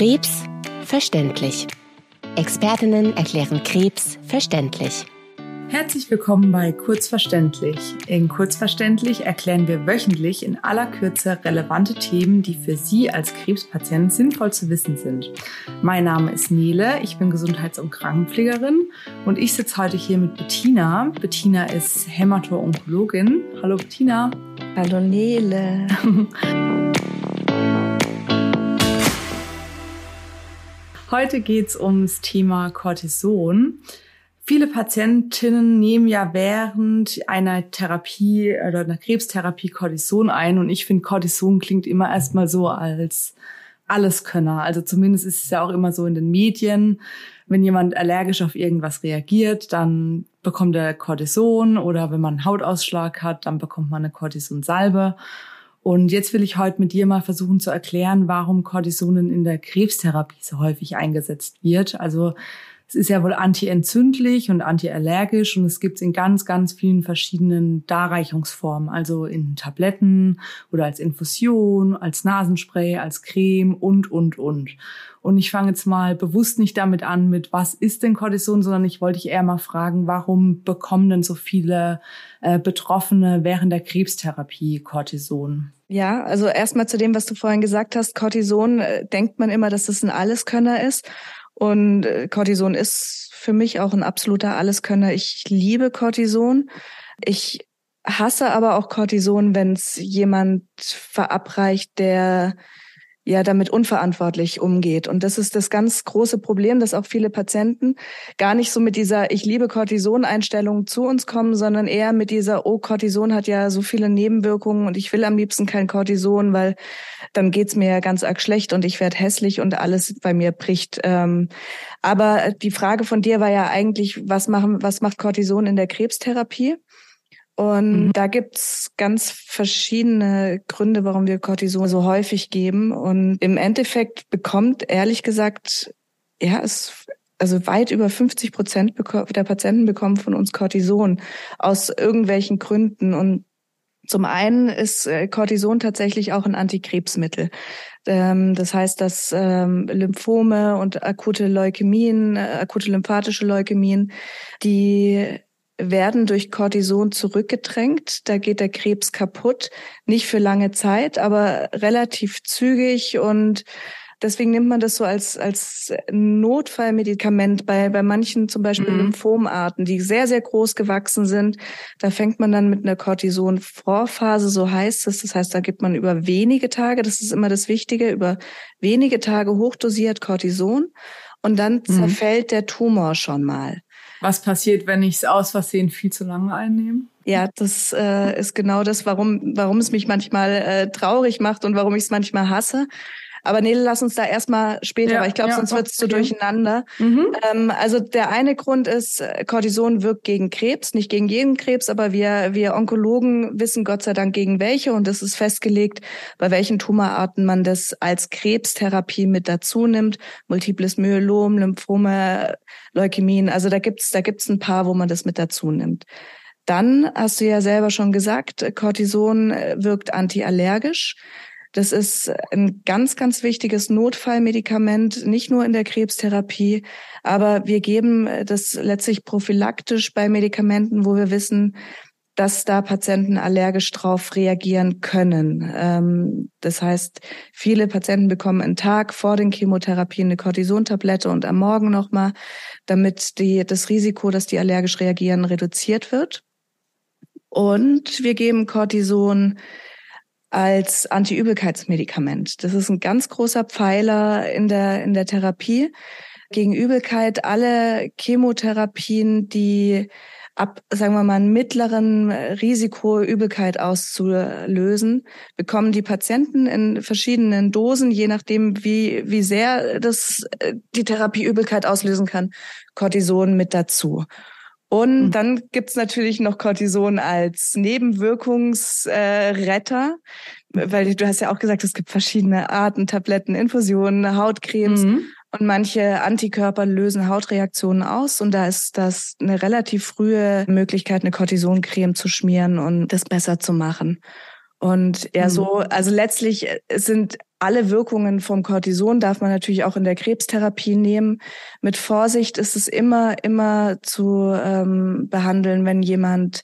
Krebs verständlich. Expertinnen erklären Krebs verständlich. Herzlich willkommen bei Kurzverständlich. In Kurzverständlich erklären wir wöchentlich in aller Kürze relevante Themen, die für Sie als Krebspatient sinnvoll zu wissen sind. Mein Name ist Nele, ich bin Gesundheits- und Krankenpflegerin und ich sitze heute hier mit Bettina. Bettina ist Hämato-Onkologin. Hallo Bettina. Hallo Nele. Heute geht's ums Thema Cortison. Viele Patientinnen nehmen ja während einer Therapie oder einer Krebstherapie Cortison ein und ich finde, Cortison klingt immer erstmal so als Alleskönner. Also zumindest ist es ja auch immer so in den Medien, wenn jemand allergisch auf irgendwas reagiert, dann bekommt er Cortison oder wenn man einen Hautausschlag hat, dann bekommt man eine Cortisonsalbe. Und jetzt will ich heute mit dir mal versuchen zu erklären, warum Cortisonen in der Krebstherapie so häufig eingesetzt wird. Also es ist ja wohl antientzündlich und antiallergisch und es gibt es in ganz, ganz vielen verschiedenen Darreichungsformen, also in Tabletten oder als Infusion, als Nasenspray, als Creme und, und, und. Und ich fange jetzt mal bewusst nicht damit an, mit was ist denn Cortison, sondern ich wollte dich eher mal fragen, warum bekommen denn so viele äh, Betroffene während der Krebstherapie Cortison? Ja, also erstmal zu dem, was du vorhin gesagt hast. Cortison äh, denkt man immer, dass es ein Alleskönner ist. Und äh, Cortison ist für mich auch ein absoluter Alleskönner. Ich liebe Cortison. Ich hasse aber auch Cortison, wenn es jemand verabreicht, der ja damit unverantwortlich umgeht. Und das ist das ganz große Problem, dass auch viele Patienten gar nicht so mit dieser Ich liebe Cortison-Einstellung zu uns kommen, sondern eher mit dieser Oh, Cortison hat ja so viele Nebenwirkungen und ich will am liebsten kein Cortison, weil dann geht's mir ja ganz arg schlecht und ich werde hässlich und alles bei mir bricht. Ähm, aber die Frage von dir war ja eigentlich, was machen, was macht Cortison in der Krebstherapie? Und mhm. da gibt's ganz verschiedene Gründe, warum wir Cortison so häufig geben. Und im Endeffekt bekommt, ehrlich gesagt, ja, es also weit über 50 Prozent der Patienten bekommen von uns Cortison aus irgendwelchen Gründen. Und zum einen ist äh, Cortison tatsächlich auch ein Antikrebsmittel. Ähm, das heißt, dass ähm, Lymphome und akute Leukämien, äh, akute lymphatische Leukämien, die werden durch Cortison zurückgedrängt. Da geht der Krebs kaputt. Nicht für lange Zeit, aber relativ zügig und Deswegen nimmt man das so als, als Notfallmedikament bei, bei manchen zum Beispiel mhm. Lymphomarten, die sehr, sehr groß gewachsen sind. Da fängt man dann mit einer Cortison-Vorphase, so heißt es. Das heißt, da gibt man über wenige Tage, das ist immer das Wichtige, über wenige Tage hochdosiert Cortison und dann mhm. zerfällt der Tumor schon mal. Was passiert, wenn ich es aus Versehen viel zu lange einnehme? Ja, das äh, ist genau das, warum, warum es mich manchmal äh, traurig macht und warum ich es manchmal hasse. Aber Nele, lass uns da erstmal später, ja, weil ich glaube, ja, sonst wird es zu durcheinander. Mhm. Ähm, also der eine Grund ist, Cortison wirkt gegen Krebs, nicht gegen jeden Krebs, aber wir, wir Onkologen wissen Gott sei Dank gegen welche und es ist festgelegt, bei welchen Tumorarten man das als Krebstherapie mit dazu nimmt. Multiples Myelom, Lymphome, Leukämien. Also da gibt's da gibt's ein paar, wo man das mit dazu nimmt. Dann hast du ja selber schon gesagt, Cortison wirkt antiallergisch. Das ist ein ganz, ganz wichtiges Notfallmedikament, nicht nur in der Krebstherapie, aber wir geben das letztlich prophylaktisch bei Medikamenten, wo wir wissen, dass da Patienten allergisch drauf reagieren können. Ähm, das heißt, viele Patienten bekommen einen Tag vor den Chemotherapien eine Cortisontablette und am Morgen nochmal, damit die, das Risiko, dass die allergisch reagieren, reduziert wird. Und wir geben Cortison als Antiübelkeitsmedikament. Das ist ein ganz großer Pfeiler in der, in der Therapie. Gegen Übelkeit alle Chemotherapien, die ab, sagen wir mal, einem mittleren Risiko Übelkeit auszulösen, bekommen die Patienten in verschiedenen Dosen, je nachdem, wie, wie sehr das die Therapie Übelkeit auslösen kann, Cortison mit dazu. Und mhm. dann gibt's natürlich noch Cortison als Nebenwirkungsretter, äh, weil du hast ja auch gesagt, es gibt verschiedene Arten, Tabletten, Infusionen, Hautcremes. Mhm. Und manche Antikörper lösen Hautreaktionen aus und da ist das eine relativ frühe Möglichkeit, eine Cortisoncreme zu schmieren und das besser zu machen. Und ja, mhm. so, also letztlich äh, sind alle Wirkungen vom Cortison darf man natürlich auch in der Krebstherapie nehmen. Mit Vorsicht ist es immer, immer zu ähm, behandeln, wenn jemand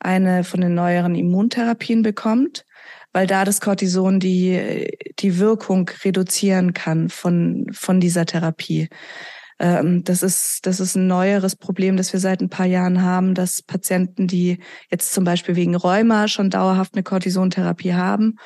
eine von den neueren Immuntherapien bekommt, weil da das Cortison die, die Wirkung reduzieren kann von, von dieser Therapie. Ähm, das ist, das ist ein neueres Problem, das wir seit ein paar Jahren haben, dass Patienten, die jetzt zum Beispiel wegen Rheuma schon dauerhaft eine Cortisontherapie haben,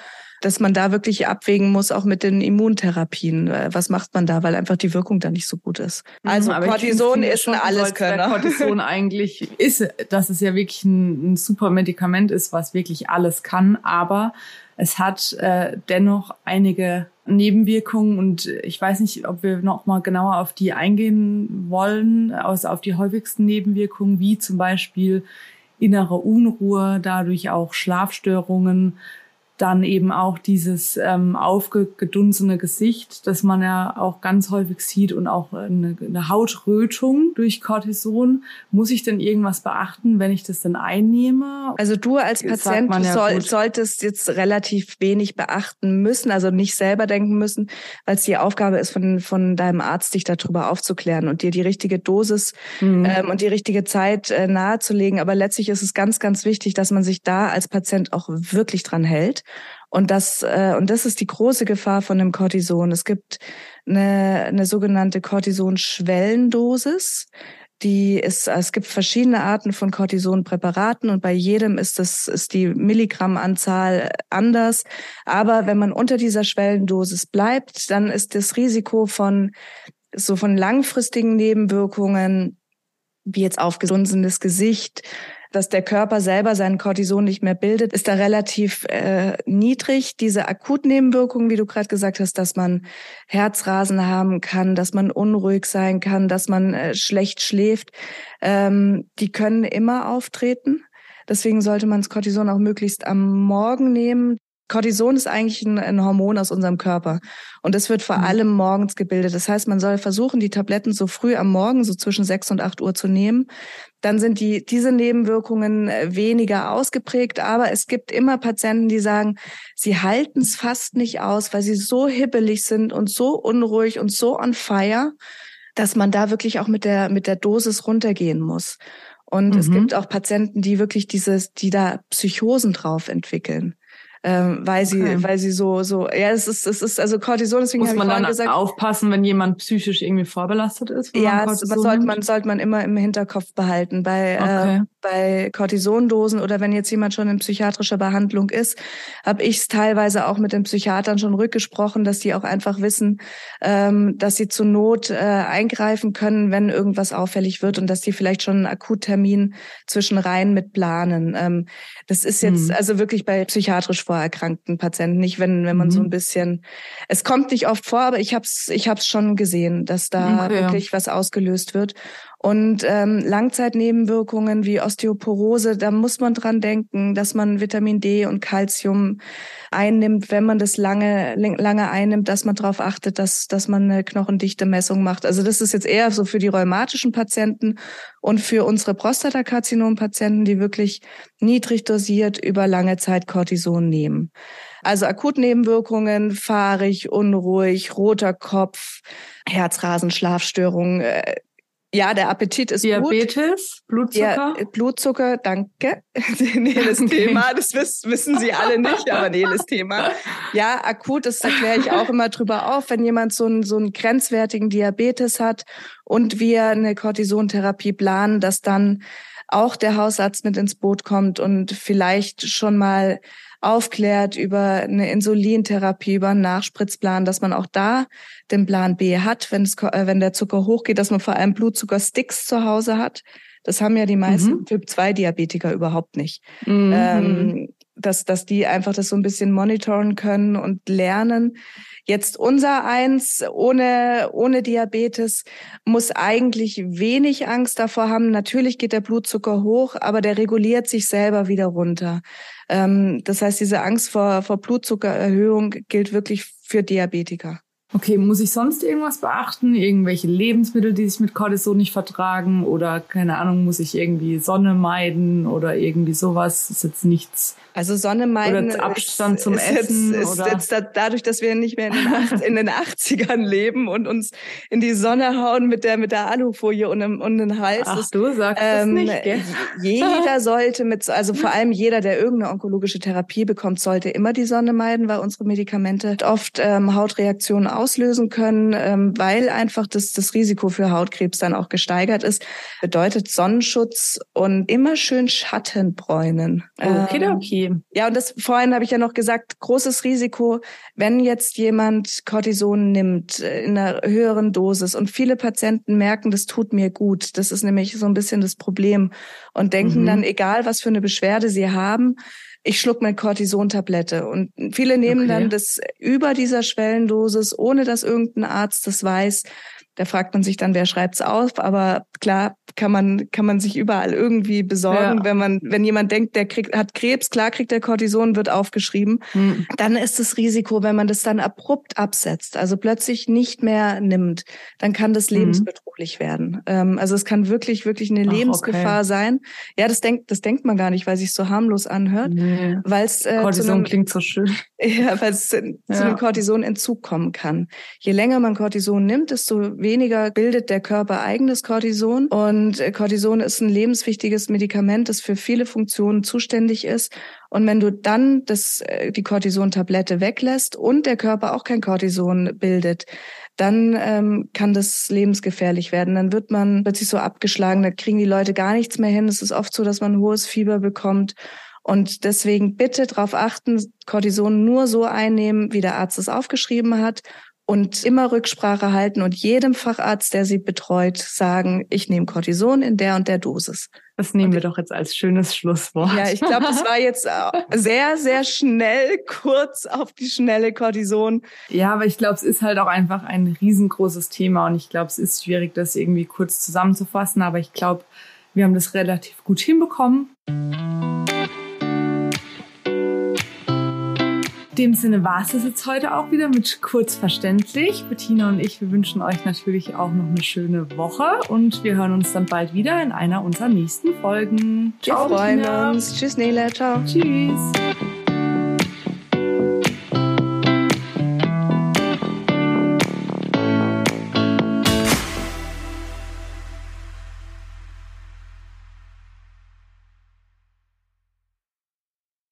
dass man da wirklich abwägen muss, auch mit den Immuntherapien. Äh, was macht man da, weil einfach die Wirkung da nicht so gut ist. Mhm, also mhm, Cortison ist ein Alleskönner. Cortison eigentlich ist, dass es ja wirklich ein, ein super Medikament ist, was wirklich alles kann, aber es hat äh, dennoch einige Nebenwirkungen und ich weiß nicht, ob wir noch mal genauer auf die eingehen wollen, also auf die häufigsten Nebenwirkungen, wie zum Beispiel innere Unruhe, dadurch auch Schlafstörungen, dann eben auch dieses ähm, aufgedunsene Gesicht, das man ja auch ganz häufig sieht und auch eine, eine Hautrötung durch Cortison. Muss ich denn irgendwas beachten, wenn ich das dann einnehme? Also du als Patient ja soll, solltest jetzt relativ wenig beachten müssen, also nicht selber denken müssen, weil es die Aufgabe ist von, von deinem Arzt, dich darüber aufzuklären und dir die richtige Dosis mhm. ähm, und die richtige Zeit äh, nahezulegen. Aber letztlich ist es ganz, ganz wichtig, dass man sich da als Patient auch wirklich dran hält und das, äh, und das ist die große Gefahr von dem Cortison. Es gibt eine, eine sogenannte Cortison-Schwellendosis. Die ist, es gibt verschiedene Arten von Cortisonpräparaten und bei jedem ist das, ist die Milligrammanzahl anders. Aber wenn man unter dieser Schwellendosis bleibt, dann ist das Risiko von, so von langfristigen Nebenwirkungen, wie jetzt aufgesunsenes Gesicht, dass der Körper selber seinen Cortison nicht mehr bildet, ist da relativ äh, niedrig. Diese Akutnebenwirkungen, wie du gerade gesagt hast, dass man Herzrasen haben kann, dass man unruhig sein kann, dass man äh, schlecht schläft, ähm, die können immer auftreten. Deswegen sollte man das Cortison auch möglichst am Morgen nehmen. Cortison ist eigentlich ein, ein, Hormon aus unserem Körper und es wird vor mhm. allem morgens gebildet. Das heißt, man soll versuchen, die Tabletten so früh am Morgen, so zwischen sechs und acht Uhr zu nehmen. Dann sind die, diese Nebenwirkungen äh, weniger ausgeprägt, aber es gibt immer Patienten, die sagen, sie halten es fast nicht aus, weil sie so hibbelig sind und so unruhig und so on fire, dass man da wirklich auch mit der, mit der Dosis runtergehen muss. Und mhm. es gibt auch Patienten, die wirklich dieses, die da Psychosen drauf entwickeln ähm, weil sie, okay. weil sie so, so, ja, es ist, es ist, also Cortison, deswegen Muss man dann gesagt, aufpassen, wenn jemand psychisch irgendwie vorbelastet ist? Ja, das sollte man, sollte man immer im Hinterkopf behalten. Bei, okay. äh, bei Cortisondosen oder wenn jetzt jemand schon in psychiatrischer Behandlung ist, habe ich es teilweise auch mit den Psychiatern schon rückgesprochen, dass die auch einfach wissen, ähm, dass sie zur Not äh, eingreifen können, wenn irgendwas auffällig wird und dass die vielleicht schon einen Akuttermin zwischen Reihen mit planen. Ähm, das ist jetzt hm. also wirklich bei psychiatrisch vorerkrankten Patienten nicht, wenn wenn man mhm. so ein bisschen. Es kommt nicht oft vor, aber ich habe es ich hab's schon gesehen, dass da okay, wirklich was ausgelöst wird. Und ähm, Langzeitnebenwirkungen wie Osteoporose, da muss man dran denken, dass man Vitamin D und Calcium einnimmt, wenn man das lange lange einnimmt, dass man darauf achtet, dass dass man eine knochendichte Messung macht. Also das ist jetzt eher so für die rheumatischen Patienten und für unsere Prostatakarzinom-Patienten, die wirklich niedrig dosiert über lange Zeit Cortison nehmen. Also Akutnebenwirkungen, fahrig, unruhig, roter Kopf, Herzrasen, Schlafstörungen, äh, ja, der Appetit ist Diabetes, gut. Blutzucker? Ja, Blutzucker, danke. Neles okay. Thema, das wissen Sie alle nicht, aber Neles Thema. Ja, akut, das erkläre ich auch immer drüber auf, wenn jemand so einen, so einen grenzwertigen Diabetes hat und wir eine Cortisontherapie planen, dass dann auch der Hausarzt mit ins Boot kommt und vielleicht schon mal aufklärt über eine Insulintherapie, über einen Nachspritzplan, dass man auch da den Plan B hat, wenn, es, äh, wenn der Zucker hochgeht, dass man vor allem Blutzuckersticks zu Hause hat. Das haben ja die meisten mhm. Typ-2-Diabetiker überhaupt nicht. Mhm. Ähm, dass, dass die einfach das so ein bisschen monitoren können und lernen. Jetzt unser eins ohne, ohne Diabetes muss eigentlich wenig Angst davor haben. Natürlich geht der Blutzucker hoch, aber der reguliert sich selber wieder runter. Ähm, das heißt, diese Angst vor, vor Blutzuckererhöhung gilt wirklich für Diabetiker. Okay, muss ich sonst irgendwas beachten? Irgendwelche Lebensmittel, die sich mit Cortison nicht vertragen? Oder keine Ahnung, muss ich irgendwie Sonne meiden oder irgendwie sowas? Ist jetzt nichts. Also Sonne meiden. Oder Abstand ist, zum ist Essen. Jetzt, oder? Ist jetzt dadurch, dass wir nicht mehr in den, in den 80ern leben und uns in die Sonne hauen mit der, mit der Alufolie und um, um den Hals. Ach, du sagst ähm, das nicht, gell? Jeder sollte mit, also vor allem jeder, der irgendeine onkologische Therapie bekommt, sollte immer die Sonne meiden, weil unsere Medikamente oft ähm, Hautreaktionen auslösen können, ähm, weil einfach das, das Risiko für Hautkrebs dann auch gesteigert ist. Bedeutet Sonnenschutz und immer schön Schatten bräunen. Okay, ähm, okay. Ja, und das vorhin habe ich ja noch gesagt, großes Risiko, wenn jetzt jemand Cortison nimmt äh, in einer höheren Dosis und viele Patienten merken, das tut mir gut. Das ist nämlich so ein bisschen das Problem und denken mhm. dann, egal was für eine Beschwerde sie haben, ich schluck meine Cortisontablette. Und viele nehmen okay. dann das über dieser Schwellendosis, ohne dass irgendein Arzt das weiß. Da fragt man sich dann, wer schreibt's auf? Aber klar kann man kann man sich überall irgendwie besorgen, ja. wenn man wenn jemand denkt, der kriegt hat Krebs, klar kriegt der Cortison, wird aufgeschrieben. Hm. Dann ist das Risiko, wenn man das dann abrupt absetzt, also plötzlich nicht mehr nimmt, dann kann das hm. lebensbedrohlich hm. werden. Ähm, also es kann wirklich wirklich eine Ach, Lebensgefahr okay. sein. Ja, das denkt das denkt man gar nicht, weil sich so harmlos anhört, nee. weil es äh, Cortison einem, klingt so schön. Ja, weil es ja. zu einem Cortisonentzug kommen kann. Je länger man Cortison nimmt, desto weniger bildet der Körper eigenes Cortison. Und äh, Cortison ist ein lebenswichtiges Medikament, das für viele Funktionen zuständig ist. Und wenn du dann das, äh, die Cortison-Tablette weglässt und der Körper auch kein Cortison bildet, dann ähm, kann das lebensgefährlich werden. Dann wird man plötzlich so abgeschlagen, da kriegen die Leute gar nichts mehr hin. Es ist oft so, dass man hohes Fieber bekommt. Und deswegen bitte darauf achten, Cortison nur so einnehmen, wie der Arzt es aufgeschrieben hat und immer Rücksprache halten und jedem Facharzt, der sie betreut, sagen, ich nehme Cortison in der und der Dosis. Das nehmen wir doch jetzt als schönes Schlusswort. Ja, ich glaube, das war jetzt äh, sehr, sehr schnell, kurz auf die schnelle Cortison. Ja, aber ich glaube, es ist halt auch einfach ein riesengroßes Thema und ich glaube, es ist schwierig, das irgendwie kurz zusammenzufassen, aber ich glaube, wir haben das relativ gut hinbekommen. Dem Sinne war es das jetzt heute auch wieder mit kurz verständlich. Bettina und ich, wir wünschen euch natürlich auch noch eine schöne Woche und wir hören uns dann bald wieder in einer unserer nächsten Folgen. Wir freuen uns. Tschüss, Nele. Ciao. Tschüss.